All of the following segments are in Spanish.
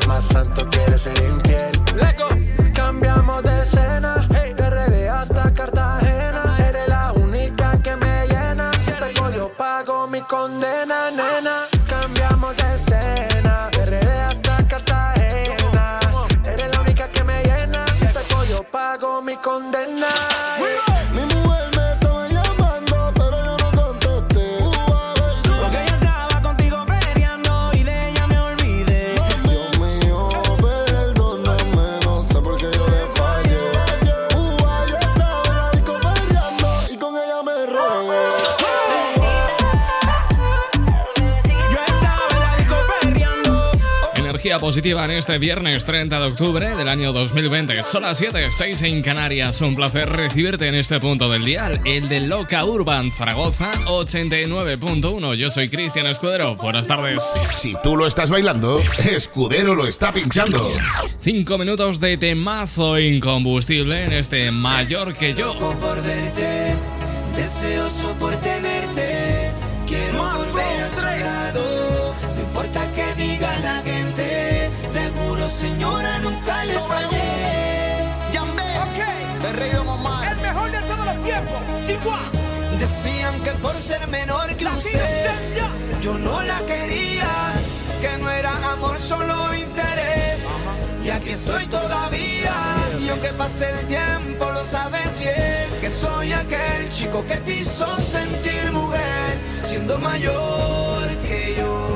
el más santo quiere ser infiel. positiva en este viernes 30 de octubre del año 2020. Son las 7, 6 en Canarias. Un placer recibirte en este punto del dial, el de Loca Urban Zaragoza 89.1. Yo soy Cristian Escudero. Buenas tardes. Si tú lo estás bailando, Escudero lo está pinchando. 5 minutos de temazo incombustible en este mayor que yo. Decían que por ser menor que usted, yo no la quería, que no era amor, solo interés. Y aquí estoy todavía, y aunque pase el tiempo, lo sabes bien, que soy aquel chico que te hizo sentir mujer, siendo mayor que yo.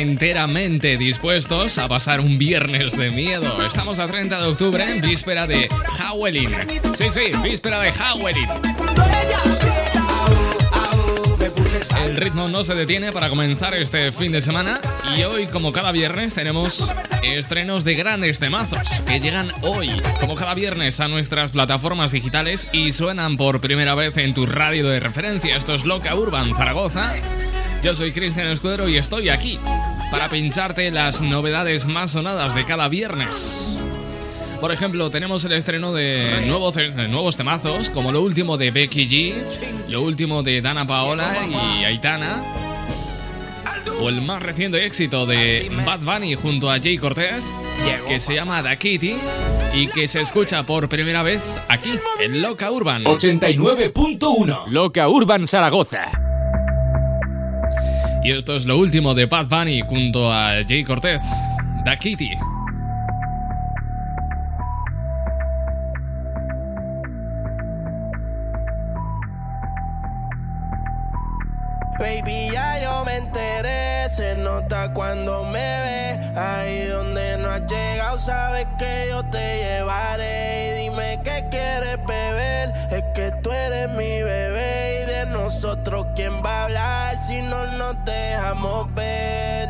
Enteramente dispuestos a pasar un viernes de miedo. Estamos a 30 de octubre, en víspera de Halloween. Sí, sí, víspera de Halloween. El ritmo no se detiene para comenzar este fin de semana y hoy, como cada viernes, tenemos estrenos de grandes temazos que llegan hoy, como cada viernes, a nuestras plataformas digitales y suenan por primera vez en tu radio de referencia. Esto es Loca Urban Zaragoza. Yo soy Cristian Escudero y estoy aquí para pincharte las novedades más sonadas de cada viernes. Por ejemplo, tenemos el estreno de nuevos, de nuevos temazos, como lo último de Becky G, lo último de Dana Paola y Aitana, o el más reciente éxito de Bad Bunny junto a Jay Cortez, que se llama Da Kitty y que se escucha por primera vez aquí, en Loca Urban. 89.1 Loca Urban Zaragoza. Y esto es lo último de Bad Bunny junto a Jay Cortez, Da Kitty. Baby, ya yo me enteré, se nota cuando me ve. Ahí donde no has llegado, sabes que yo te llevaré. Y dime qué quieres beber, es que tú eres mi bebé. Nosotros, ¿quién va a hablar si no nos dejamos ver?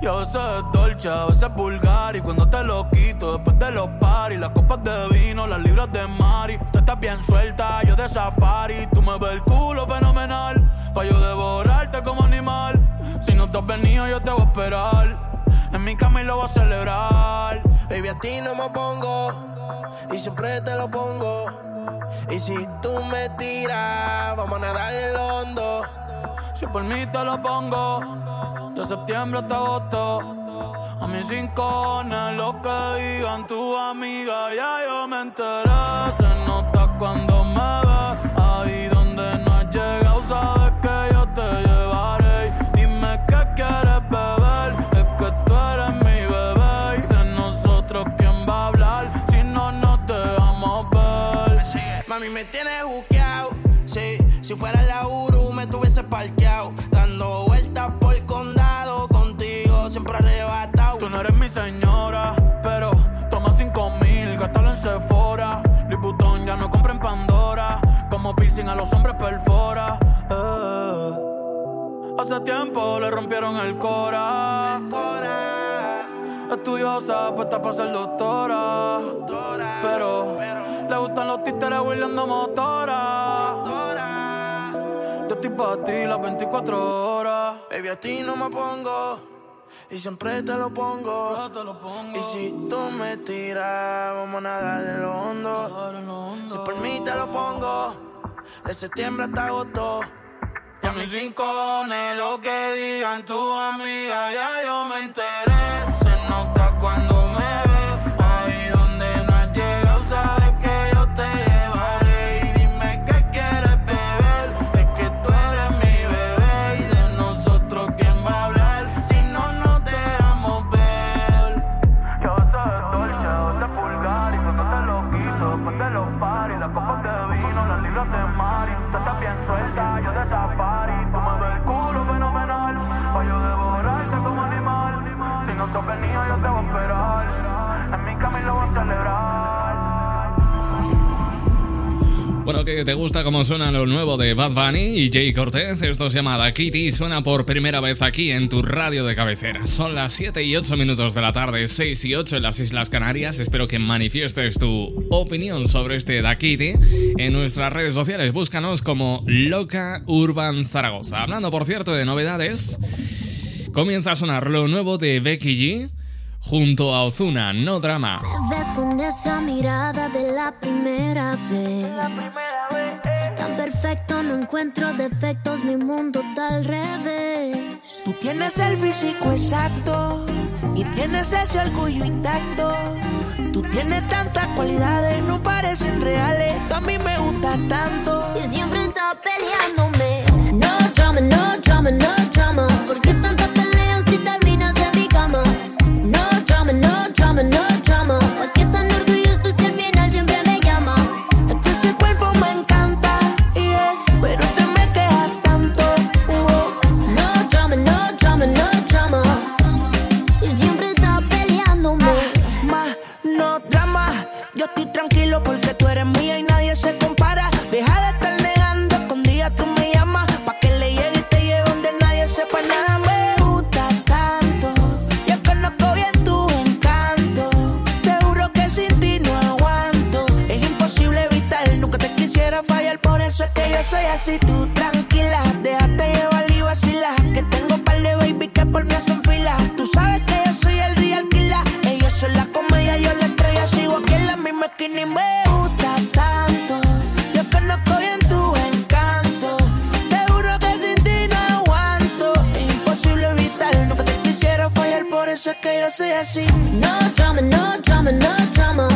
Y a veces es dolce, a veces es vulgar Y cuando te lo quito, después de los paris Las copas de vino, las libras de Mari Tú estás bien suelta, yo de safari Tú me ves el culo fenomenal Pa' yo devorarte como animal. Si no te has venido, yo te voy a esperar En mi cama lo voy a celebrar. Baby, a ti no me pongo Y siempre te lo pongo Y si tú me tiras, vamos a nadar el hondo Si por mí te lo pongo de septiembre hasta agosto. A mis rincones, lo que digan tu amiga, ya yo me enteré. Se nota cuando me ve, como piercing a los hombres perfora. Eh. Hace tiempo le rompieron el cora. Estudiosa, puesta para ser doctora. Pero le gustan los títeres huirleando motora. Yo estoy para ti las 24 horas. Baby, a ti no me pongo. Y siempre te lo pongo. Yo te lo pongo. Y si tú me tiras, vamos a nadar en lo hondo. Si por mí te lo pongo. De septiembre hasta agosto. Y a mis rincones, lo que digan tu amiga, ya yo me enteré. Se nota cuando te gusta cómo suena lo nuevo de Bad Bunny y Jay Cortez. Esto se llama Da Kitty y suena por primera vez aquí en tu radio de cabecera. Son las 7 y 8 minutos de la tarde, 6 y 8 en las Islas Canarias. Espero que manifiestes tu opinión sobre este Da Kitty en nuestras redes sociales. Búscanos como Loca Urban Zaragoza. Hablando, por cierto, de novedades, comienza a sonar lo nuevo de Becky G junto a Ozuna, No Drama. ves con esa mirada de la primera vez. Tan perfecto, no encuentro defectos, mi mundo está al revés. Tú tienes el físico exacto y tienes ese orgullo intacto. Tú tienes tantas cualidades, no parecen reales. Tú a mí me gustas tanto. Y siempre está peleándome. No drama, no drama, no drama. ¿Por qué tantas peleas soy así, tú tranquila. Déjate llevar y vacila. Que tengo par de baby que por mí hacen fila. Tú sabes que yo soy el real killer. Ellos son la comedia, yo la estrella. Sigo aquí en la misma esquina y me gusta tanto. Yo conozco bien tu encanto. Te juro que sin ti no aguanto. Es imposible evitarlo. No que te quisiera fallar, por eso es que yo soy así. No drama, no drama, no drama.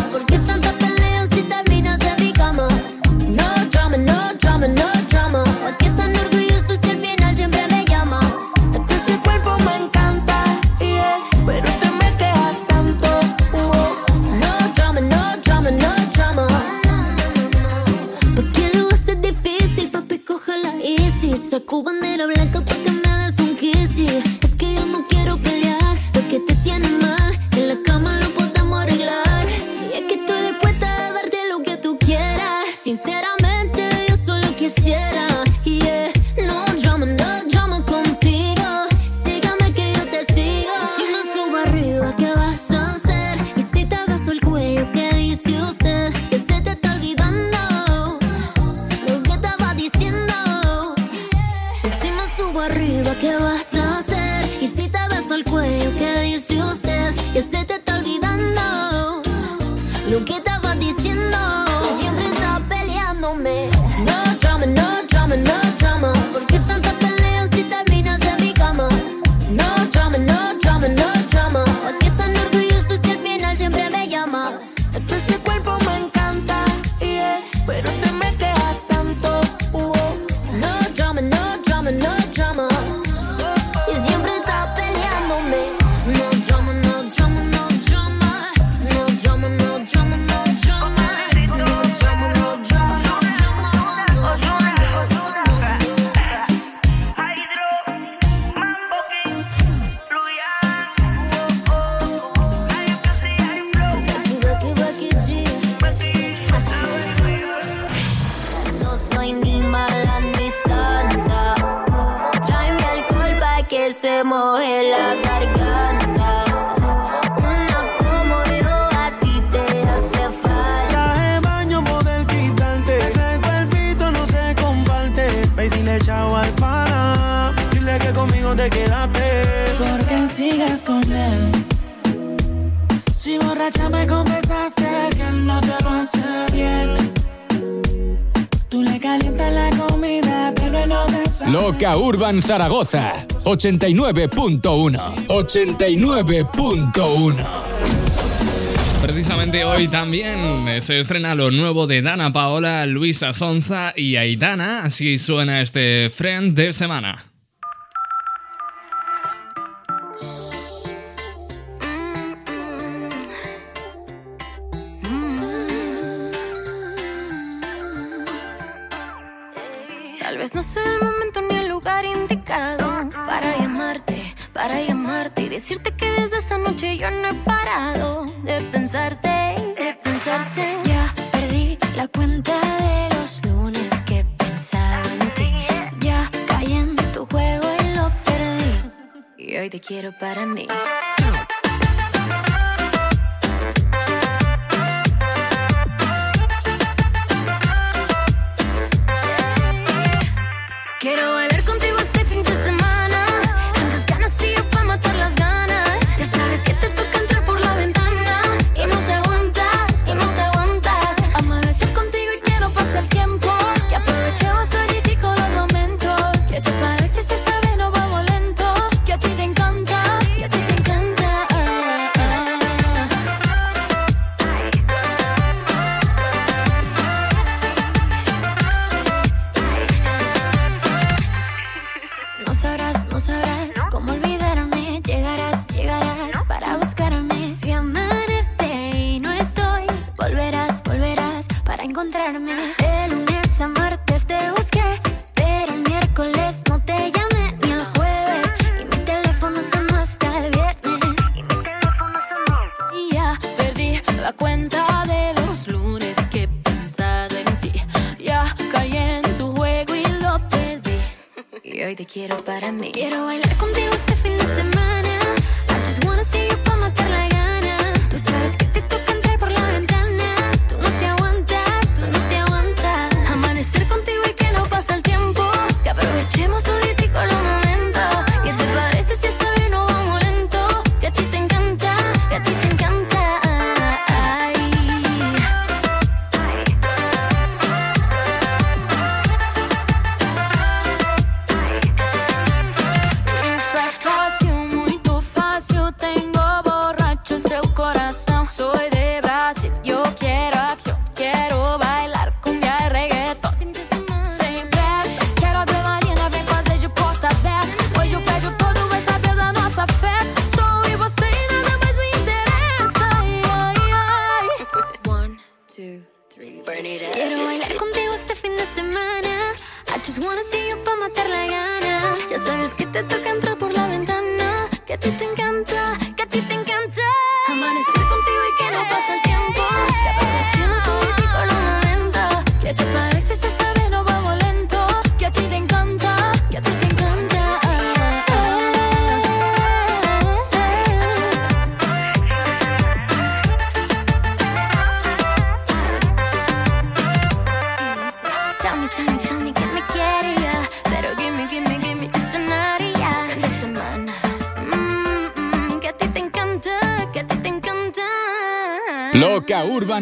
Zaragoza. 89.1. 89.1. Precisamente hoy también eh, se estrena lo nuevo de Dana Paola, Luisa Sonza y Aitana, así suena este Friend de Semana. para llamarte, para llamarte y decirte que desde esa noche yo no he parado de pensarte, de pensarte. Ya perdí la cuenta de los lunes que pensaba en ti. Ya caí en tu juego y lo perdí. Y hoy te quiero para mí. Quiero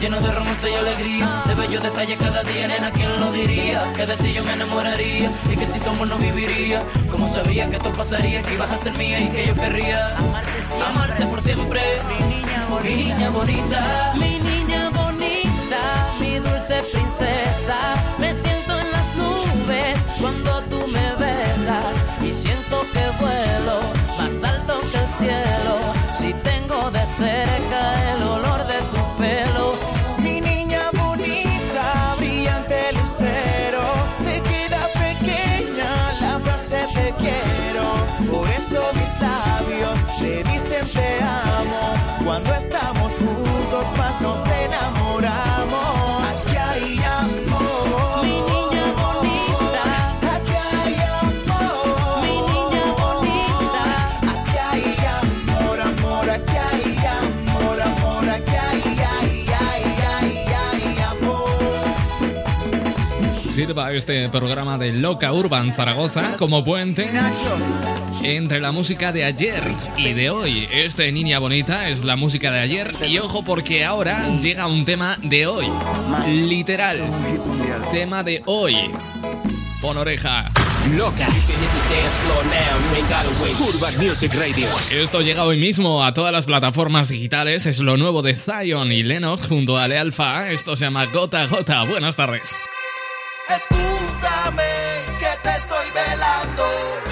lleno de romance y alegría. De bellos detalles cada día, nena, ¿quién lo diría? Que de ti yo me enamoraría y que si tu amor no viviría. Como sabía que esto pasaría, que ibas a ser mía y que yo querría amarte, siempre, por siempre. Mi niña bonita, mi niña bonita, mi dulce princesa. Me siento en las nubes cuando tú me besas y siento que vuelo más alto que el cielo. Si tengo de cerca sirva este programa de Loca Urban Zaragoza como puente entre la música de ayer y de hoy. Este Niña Bonita es la música de ayer y ojo porque ahora llega un tema de hoy. Literal. Tema de hoy. Pon oreja. Loca. Urban Music Radio. Esto llega hoy mismo a todas las plataformas digitales. Es lo nuevo de Zion y Lennox junto a Ale Alfa. Esto se llama Gota Gota. Buenas tardes. Excúsame que te estoy velando.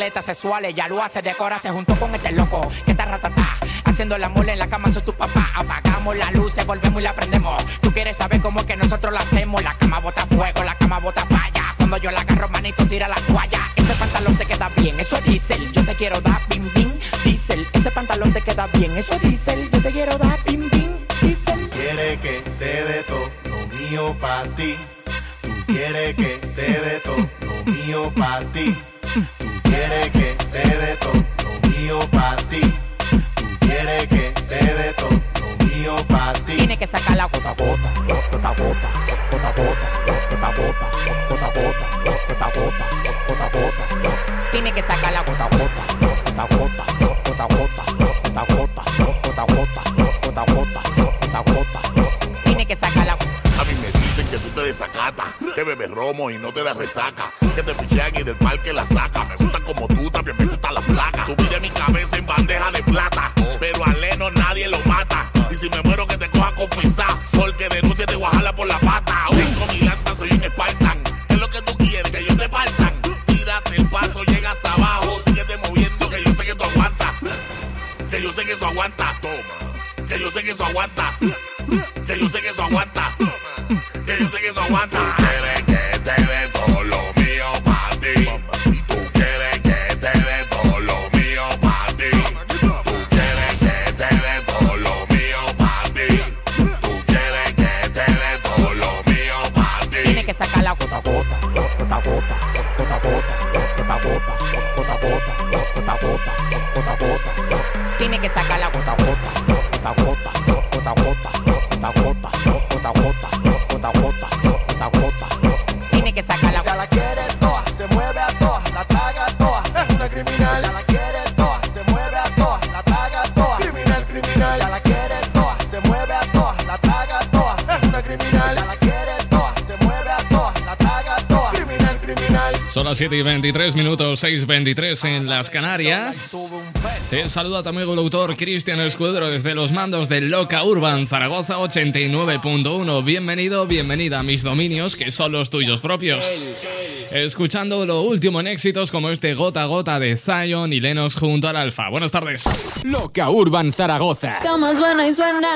Doctor, un atleta sexual, ella lo hace, decora, se juntó con este loco, que está ratatá, haciendo la mole en la cama, soy tu papá, apagamos la luz, volvemos y la prendemos, tú quieres saber cómo que nosotros lo hacemos, la cama bota fuego, la cama bota falla, cuando yo la agarro, manito, tira la toalla, ese pantalón te queda bien, eso es diésel, yo te quiero dar bim bim, diésel, ese pantalón te queda bien, eso es diésel, yo te quiero dar bim bim, diésel. Quiere que te dé todo lo mío pa' ti. La gota a gota, gota a gota, gota a gota, gota a gota, gota a gota, gota a gota, gota a gota. Tiene que sacar la A mí me dicen que tú te desacatas, que bebes romo y no te das resaca, que te pichean y del parque la saca. Me gusta como 7 y 23 minutos, 6.23 en las Canarias. Te saluda tu amigo el autor Cristian Escudero desde los mandos de Loca Urban Zaragoza 89.1. Bienvenido, bienvenida a mis dominios que son los tuyos propios. Escuchando lo último en éxitos como este Gota a Gota de Zion y Lennox junto al Alfa. Buenas tardes. Loca Urban Zaragoza. Cómo suena y suena.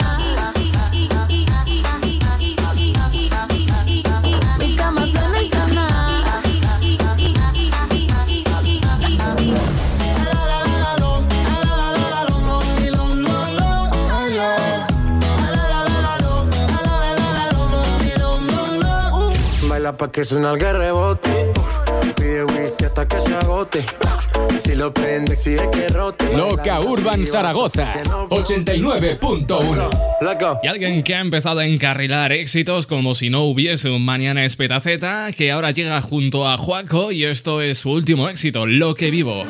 Baila pa' que suena el rebote. Pide whisky hasta que se agote. Si lo prende, exige que rote. Loca Urban Zaragoza 89.1. Y alguien que ha empezado a encarrilar éxitos como si no hubiese un mañana espetaceta, que ahora llega junto a Juaco y esto es su último éxito, Lo que vivo.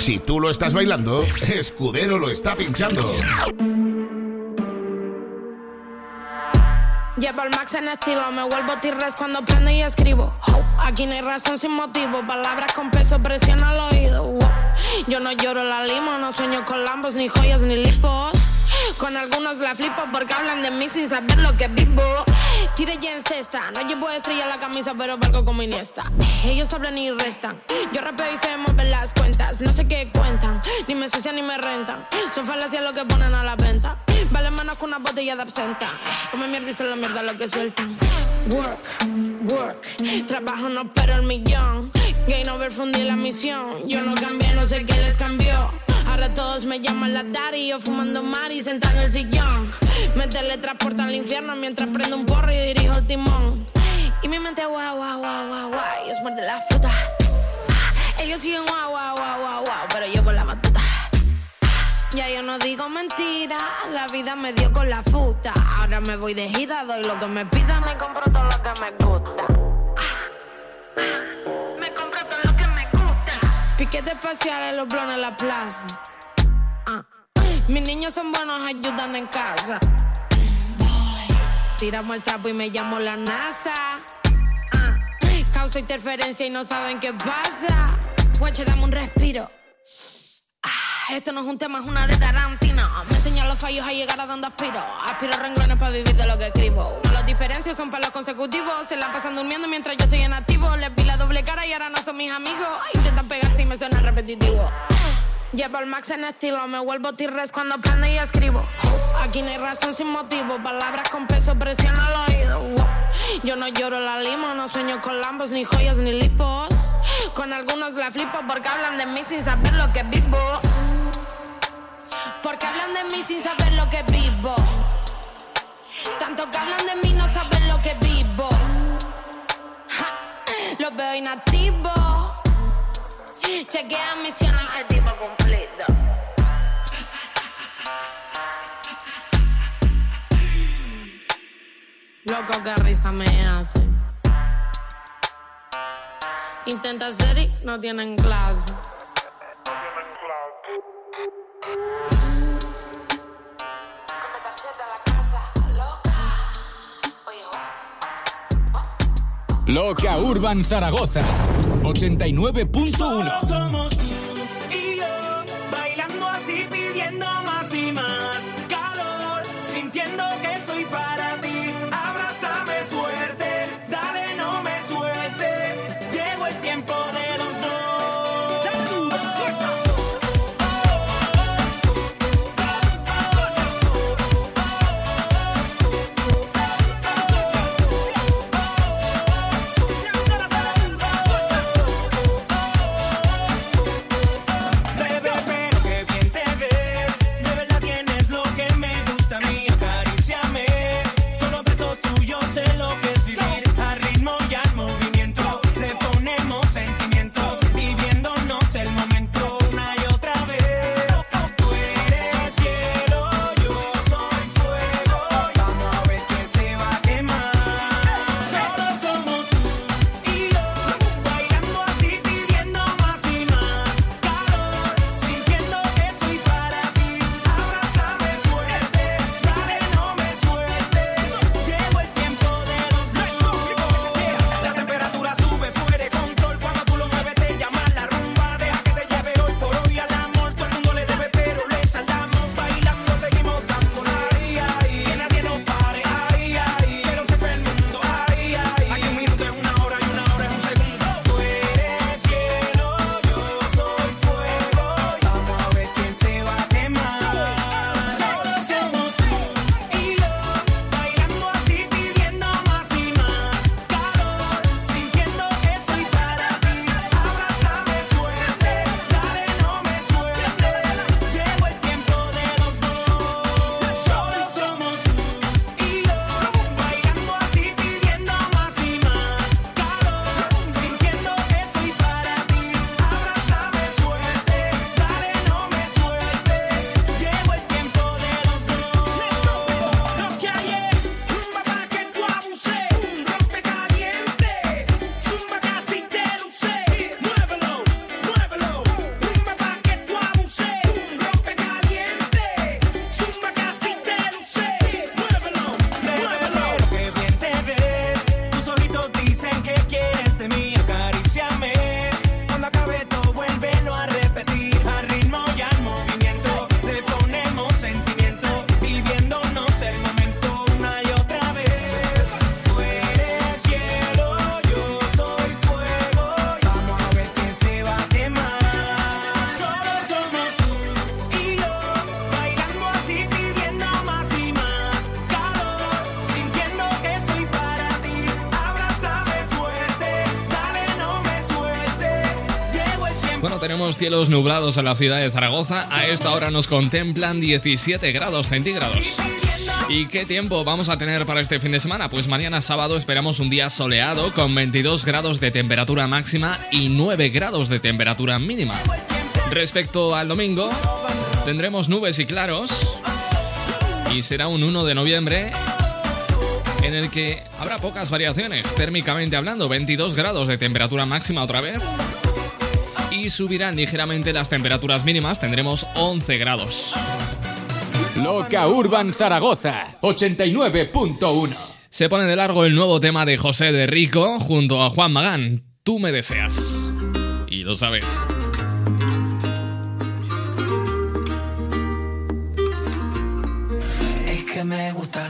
Si tú lo estás bailando, Escudero lo está pinchando. Llevo el max en estilo, me vuelvo tirres cuando prendo y escribo. Aquí no hay razón sin motivo, palabras con peso presión al oído. Yo no lloro la limo, no sueño con lambos, ni joyas, ni lipos. Con algunos la flipo porque hablan de mí sin saber lo que vivo. Tire ya en cesta, no llevo estrella la camisa, pero valgo como Iniesta. Ellos hablan y restan, yo rapeo y se mueven las cuentas. No sé qué cuentan, ni me sacian ni me rentan. Son falacias lo que ponen a la venta. Vale menos que una botella de absenta. Come mierda y se la mierda lo que sueltan. Work, work, trabajo no espero el millón. Gain over fundí la misión. Yo no cambié, no sé qué les cambió. Ahora todos me llaman la Dari, yo fumando mari sentada en el sillón. Me teletransportan al infierno mientras prendo un porro y dirijo el timón. Y mi mente guau, guau, guau, guau, guau, ellos muerden la fruta. Ellos siguen guau, guau, guau, guau, guau, pero yo con la batuta. Ya yo no digo mentira, la vida me dio con la futa. Ahora me voy de gira, doy lo que me pidan y compro todo lo que me gusta. Me compro todo lo que me gusta. Piquete espacial en los blones en la plaza. Ah. Mis niños son buenos, ayudan en casa. Tiramos el trapo y me llamo la NASA. Ah. Causa interferencia y no saben qué pasa. Guache, dame un respiro. Ah, Esto no es un tema, es una de Tarantino. Me enseñan los fallos a llegar a donde aspiro. Aspiro renglones para vivir de lo que escribo. Las diferencias son para los consecutivos. Se la pasan durmiendo mientras yo estoy en activo. Les vi la doble cara y ahora no son mis amigos. Intentan pegarse y me suena repetitivo. Llevo el max en estilo, me vuelvo tirres cuando prendo y escribo. Aquí no hay razón sin motivo, palabras con peso presión al oído. Yo no lloro la limo, no sueño con lambos, ni joyas, ni lipos. Con algunos la flipo porque hablan de mí sin saber lo que vivo. Porque hablan de mí sin saber lo que vivo. Tanto que hablan de mí no saben lo que vivo. Ja, los veo inactivos. Chequea misión objetivo cumplido. Loco, que risa me hace. Intenta ser y no tienen clase. Loca Urban Zaragoza. 89.1 cielos nublados en la ciudad de Zaragoza. A esta hora nos contemplan 17 grados centígrados. ¿Y qué tiempo vamos a tener para este fin de semana? Pues mañana sábado esperamos un día soleado con 22 grados de temperatura máxima y 9 grados de temperatura mínima. Respecto al domingo, tendremos nubes y claros y será un 1 de noviembre en el que habrá pocas variaciones, térmicamente hablando, 22 grados de temperatura máxima otra vez subirán ligeramente las temperaturas mínimas, tendremos 11 grados. Loca Urban Zaragoza, 89.1. Se pone de largo el nuevo tema de José de Rico junto a Juan Magán, Tú me deseas. Y lo sabes. Es que me gusta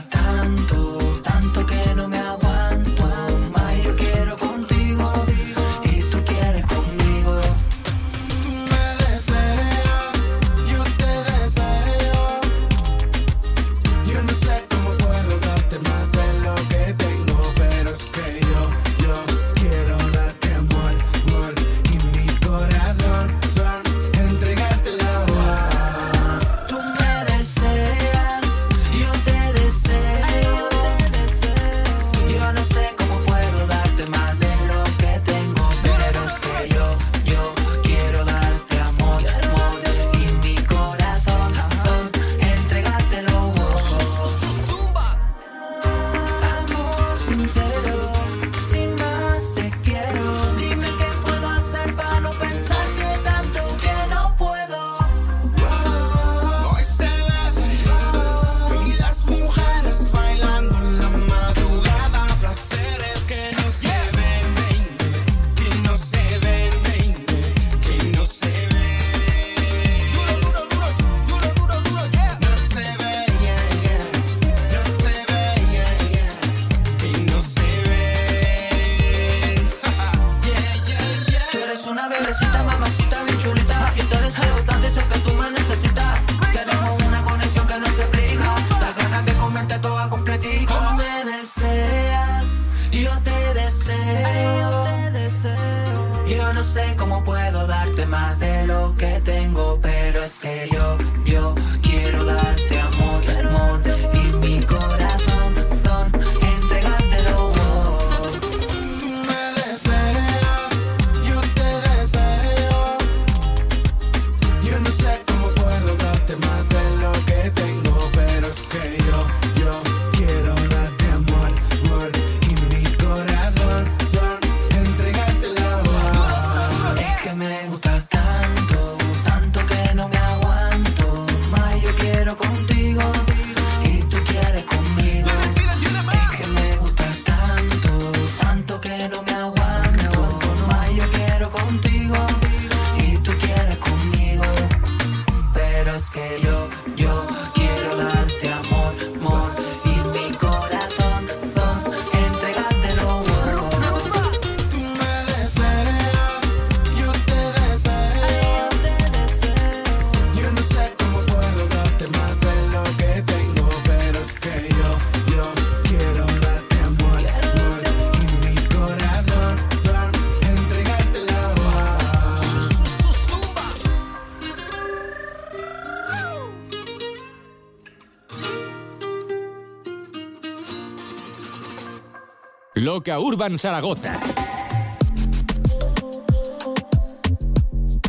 Roca Urban Zaragoza.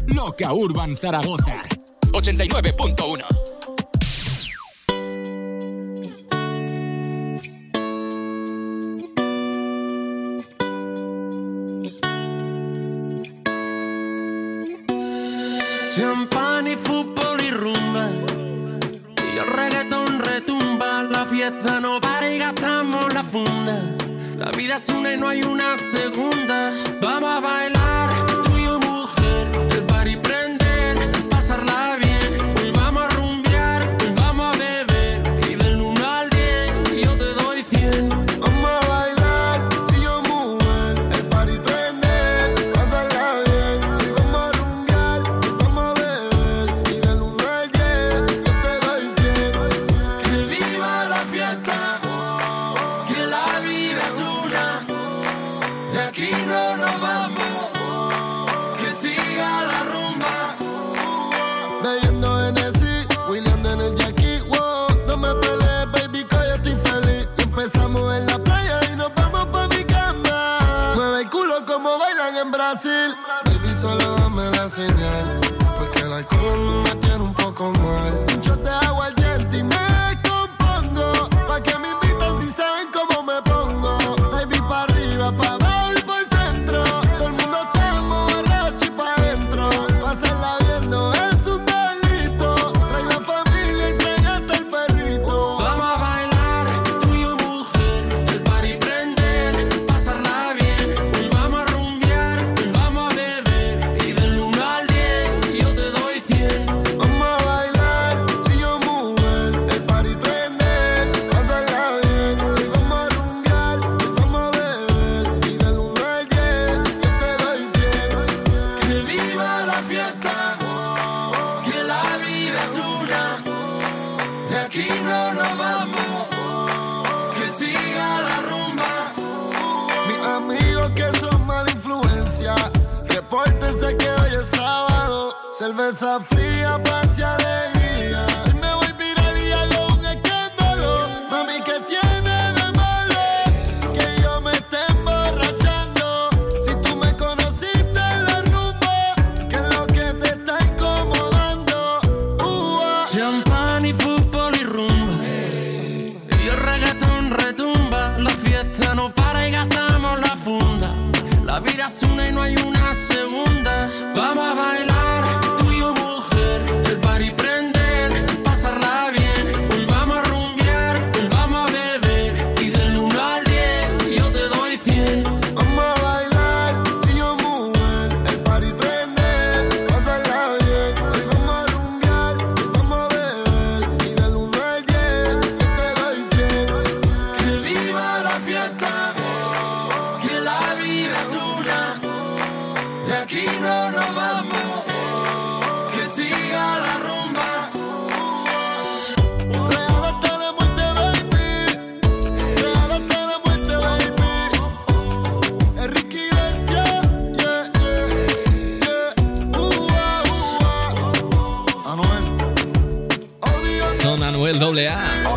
Loca Urban Zaragoza. 89.1 Champán y fútbol y rumba. Y el reggaetón retumba. La fiesta no para y gastamos la funda. La vida es una y no hay una segunda. Vamos a bailar Porque el alcohol a me tiene un poco mal.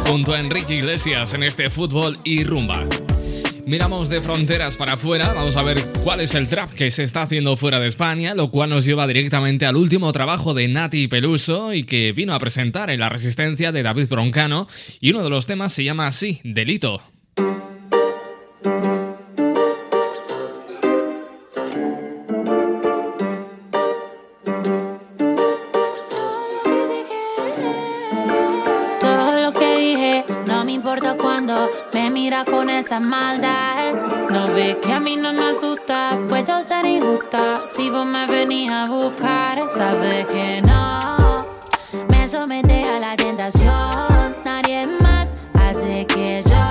Junto a Enrique Iglesias en este fútbol y rumba. Miramos de fronteras para afuera, vamos a ver cuál es el trap que se está haciendo fuera de España, lo cual nos lleva directamente al último trabajo de Nati Peluso y que vino a presentar en La Resistencia de David Broncano y uno de los temas se llama así, Delito. con esa maldad. No ves que a mí no me asusta, puedo ser injusta. Si vos me venís a buscar, sabes que no. Me somete a la tentación, nadie más hace que yo.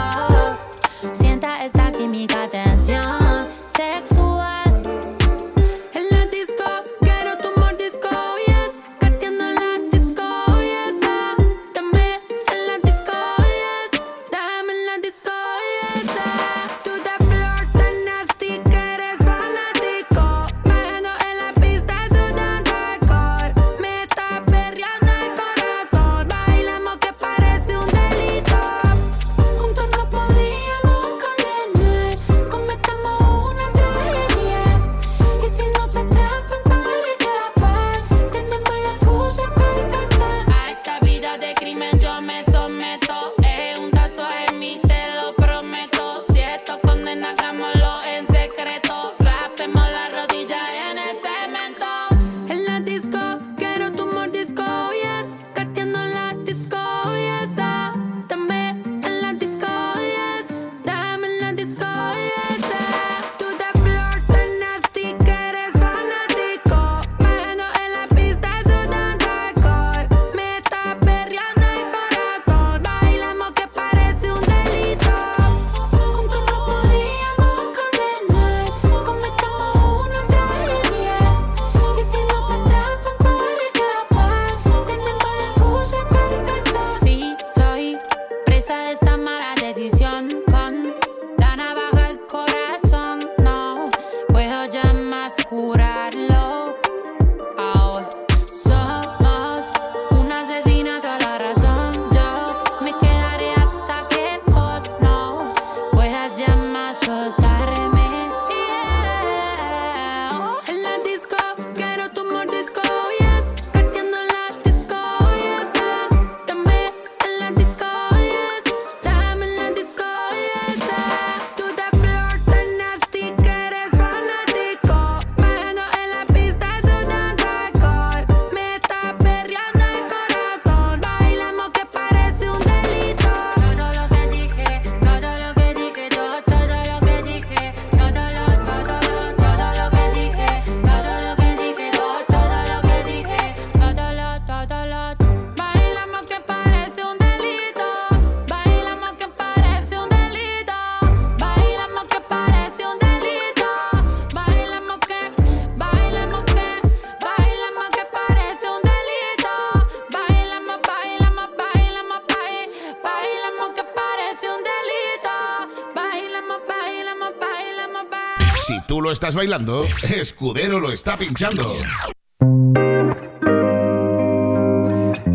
Estás bailando, Escudero lo está pinchando.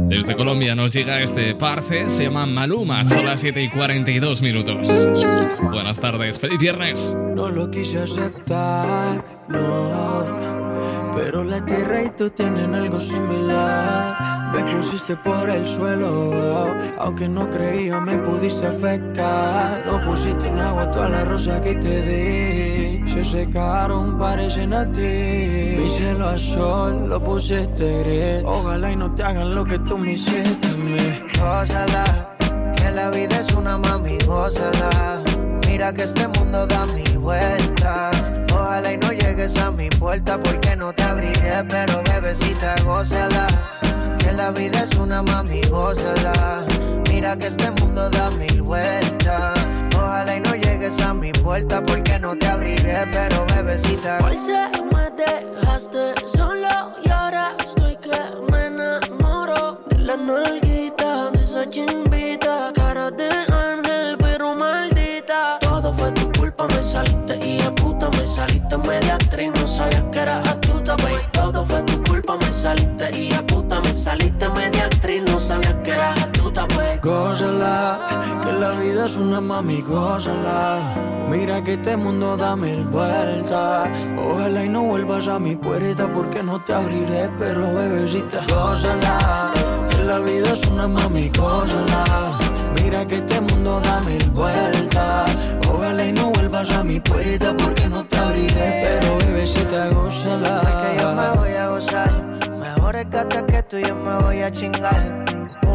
Desde Colombia nos llega este parce, se llama Maluma, son las 7 y 42 minutos. Buenas tardes, feliz viernes. No lo quise aceptar, no. Pero la tierra y tú tienen algo similar. Me pusiste por el suelo, aunque no creía me pudiste afectar. No pusiste en agua todas las rosas que te di. Se secaron, parecen a ti. Mi cielo a sol, lo pusiste gris. Ojalá y no te hagan lo que tú me hiciste a mí. Gózala, que la vida es una mami, gózala. Mira que este mundo da mil vueltas. Ojalá y no llegues a mi puerta porque no te abriré, pero bebecita, gózala. Que la vida es una mami, gózala. Mira que este mundo da mil vueltas. Y no llegues a mi puerta porque no te abriré, pero bebecita. Hoy se me dejaste solo y ahora estoy que me enamoro de la nalguita, de esa chimbita, cara de ángel pero maldita. Todo fue tu culpa, me saliste y a puta me saliste media actriz, no sabías que eras astuta, baby. Todo fue tu culpa, me saliste y a puta me saliste media actriz, no sabías que baby. Gózala, que la vida es una mami, gózala. Mira que este mundo da mil vueltas. Ojalá y no vuelvas a mi puerta porque no te abriré, pero bebecita, gózala. Que la vida es una mami, gózala. Mira que este mundo da mil vueltas. Ojalá y no vuelvas a mi puerta porque no te abriré, pero bebecita, gózala. Que yo me voy a gozar. Mejor que tú yo me voy a chingar.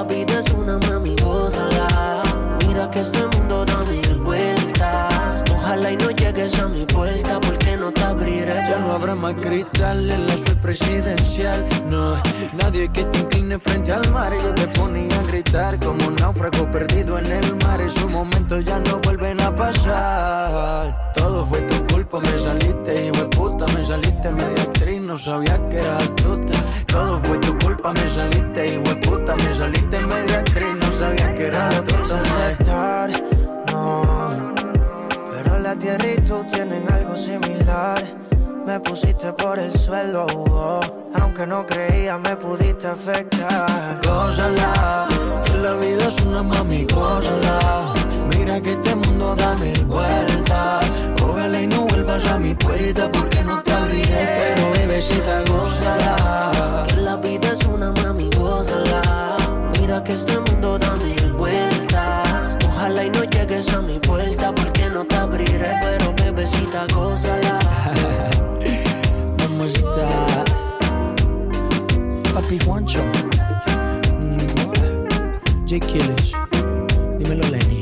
la vida es una mami, gózala. Mira que este mundo da mil vueltas. Ojalá y no llegues a mi puerta porque no te abriré. Ya no habrá más cristal en la suite presidencial. No, nadie que te incline frente al mar. Yo te ponía a gritar como un náufrago perdido en el mar. Esos momentos ya no vuelven a pasar. Todo fue tu culpa, me saliste, hijo de puta. Me saliste media actriz, no sabía que eras astuta. Todo fue tu culpa, me saliste, hijo de puta. Me saliste media actriz, no sabía que quise astuta. aceptar, no. Pero la tierra y tú tienen algo similar. Me pusiste por el suelo, oh. aunque no creía me pudiste afectar. Gózala, que la vida es una mami, gózala. Mira que este mundo da mil vueltas. Ojalá y no vuelvas a mi puerta porque no te abriré. Pero bebecita, gózala. Que la vida es una mami, gózala. Mira que este mundo da mil vueltas. Ojalá y no llegues a mi puerta porque no te abriré, pero bebecita, gózala. Mamacita. Papi Juancho. Mm. J. Killish. Dímelo, Lenny.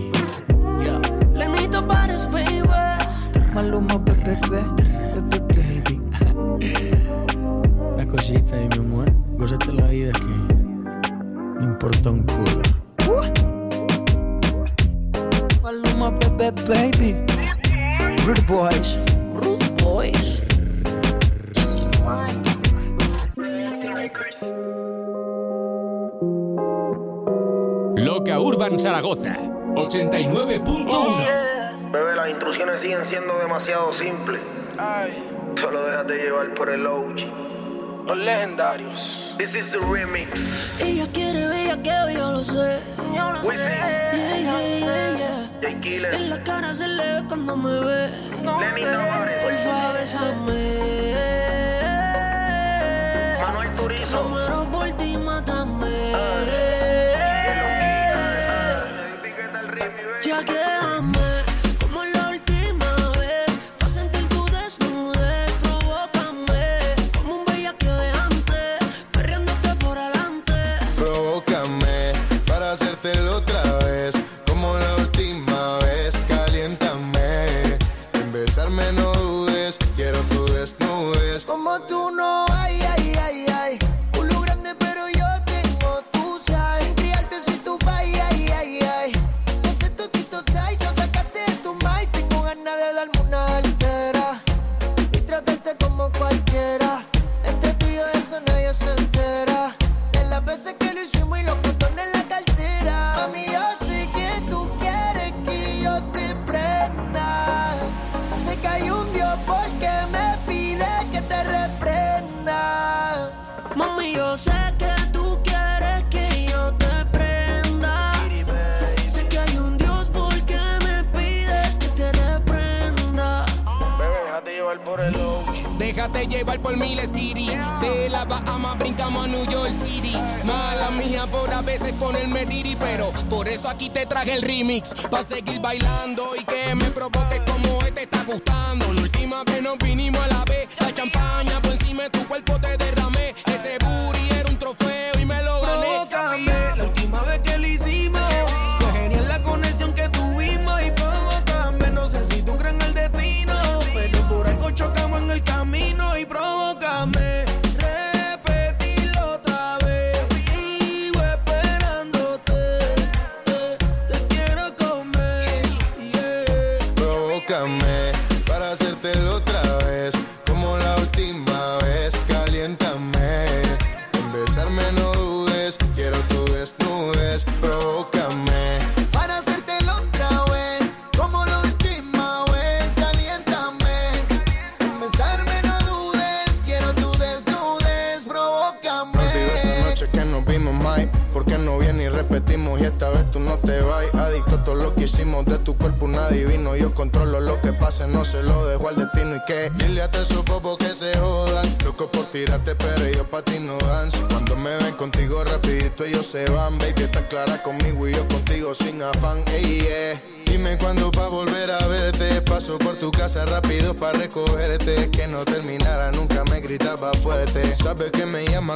Maluma, bebé, bebé, baby. Una cosita y mi amor. Gózate la vida que no importa un culo. Maluma, bebé, baby. Rude Boys. Rude Boys. Loca Urban Zaragoza 89.1 Bebé, las instrucciones siguen siendo demasiado simples. Solo déjate llevar por el OG. Los legendarios. This is the remix. Ella quiere bellaqueo, yo lo sé. Wisin. Yeah, yeah, yeah, yeah. J. Killer. En la cara se le ve cuando me ve. Lenny Tavares. Porfa, bésame. Manuel Turizo. Me muero por ti, mátame. Ya quédame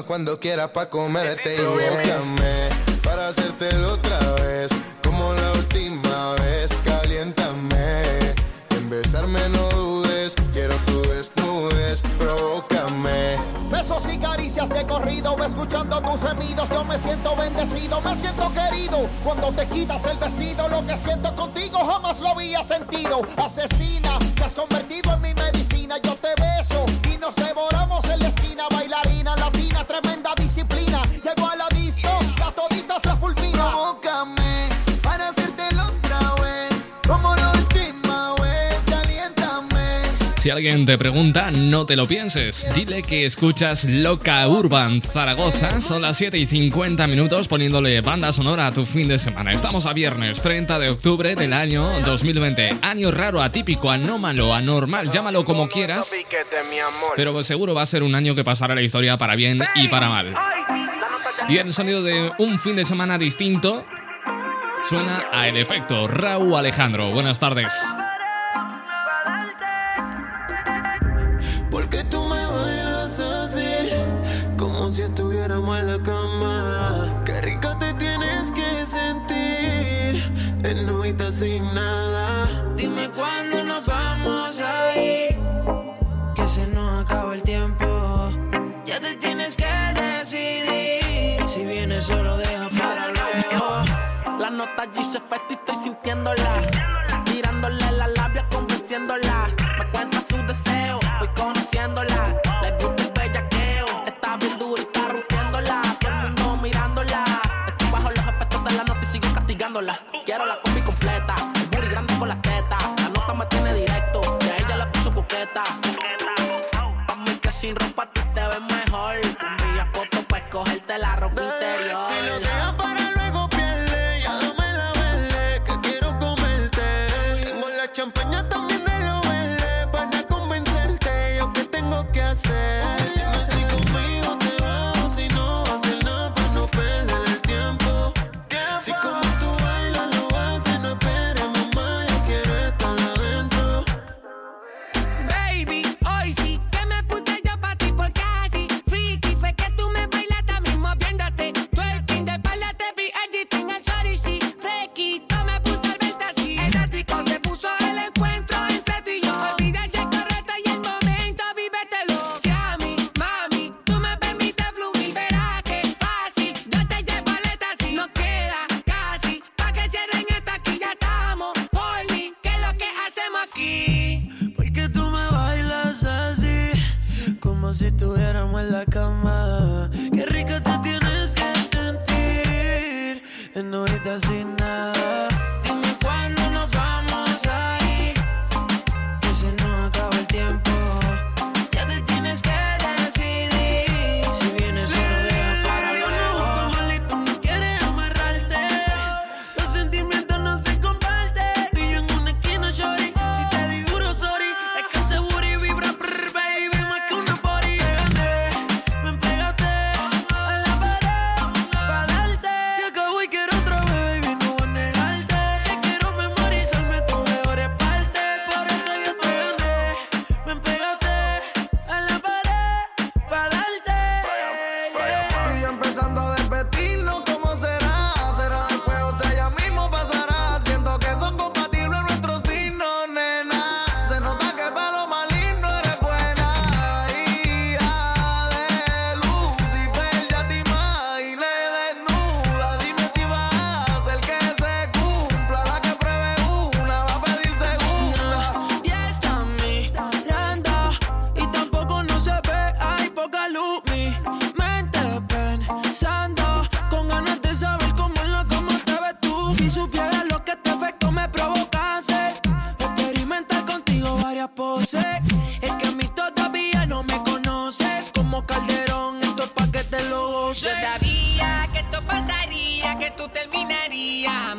cuando quieras pa' comerte. Y llame para hacértelo otra vez, como la última vez. Caliéntame, en besarme no dudes, quiero tu desnudes, provócame. Besos y caricias de corrido, escuchando tus gemidos, yo me siento bendecido, me siento querido. Cuando te quitas el vestido, lo que siento contigo jamás lo había sentido. Asesina, te has convertido alguien te pregunta, no te lo pienses. Dile que escuchas Loca Urban Zaragoza. Son las 7 y 50 minutos poniéndole banda sonora a tu fin de semana. Estamos a viernes 30 de octubre del año 2020. Año raro, atípico, anómalo, anormal, llámalo como quieras. Pero seguro va a ser un año que pasará la historia para bien y para mal. Y el sonido de un fin de semana distinto suena a El Efecto. Raúl Alejandro, buenas tardes. eso lo deja para luego. La nota allí se y estoy sintiéndola. Mirándole la labia, convenciéndola. Me cuenta su deseo, voy conociéndola.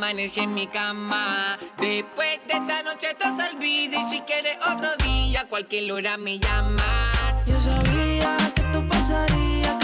Amanecí en mi cama. Después de esta noche estás olvida. Y si quieres otro día, cualquier hora me llamas. Yo sabía que tú terminarías.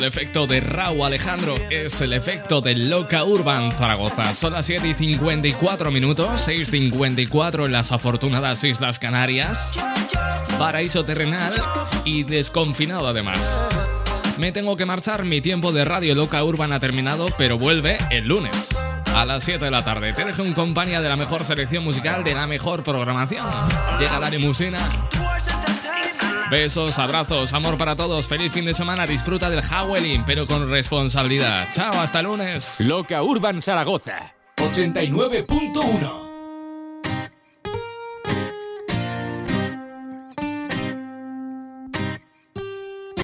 El efecto de Raúl Alejandro, es el efecto de Loca Urban Zaragoza. Son las 7 y 54 minutos, 6.54 en las afortunadas Islas Canarias. Paraíso terrenal y desconfinado además. Me tengo que marchar, mi tiempo de Radio Loca Urban ha terminado, pero vuelve el lunes. A las 7 de la tarde te dejo en compañía de la mejor selección musical de la mejor programación. Llega la limusina. Besos, abrazos, amor para todos. Feliz fin de semana. Disfruta del Howling, pero con responsabilidad. Chao, hasta lunes. Loca Urban Zaragoza 89.1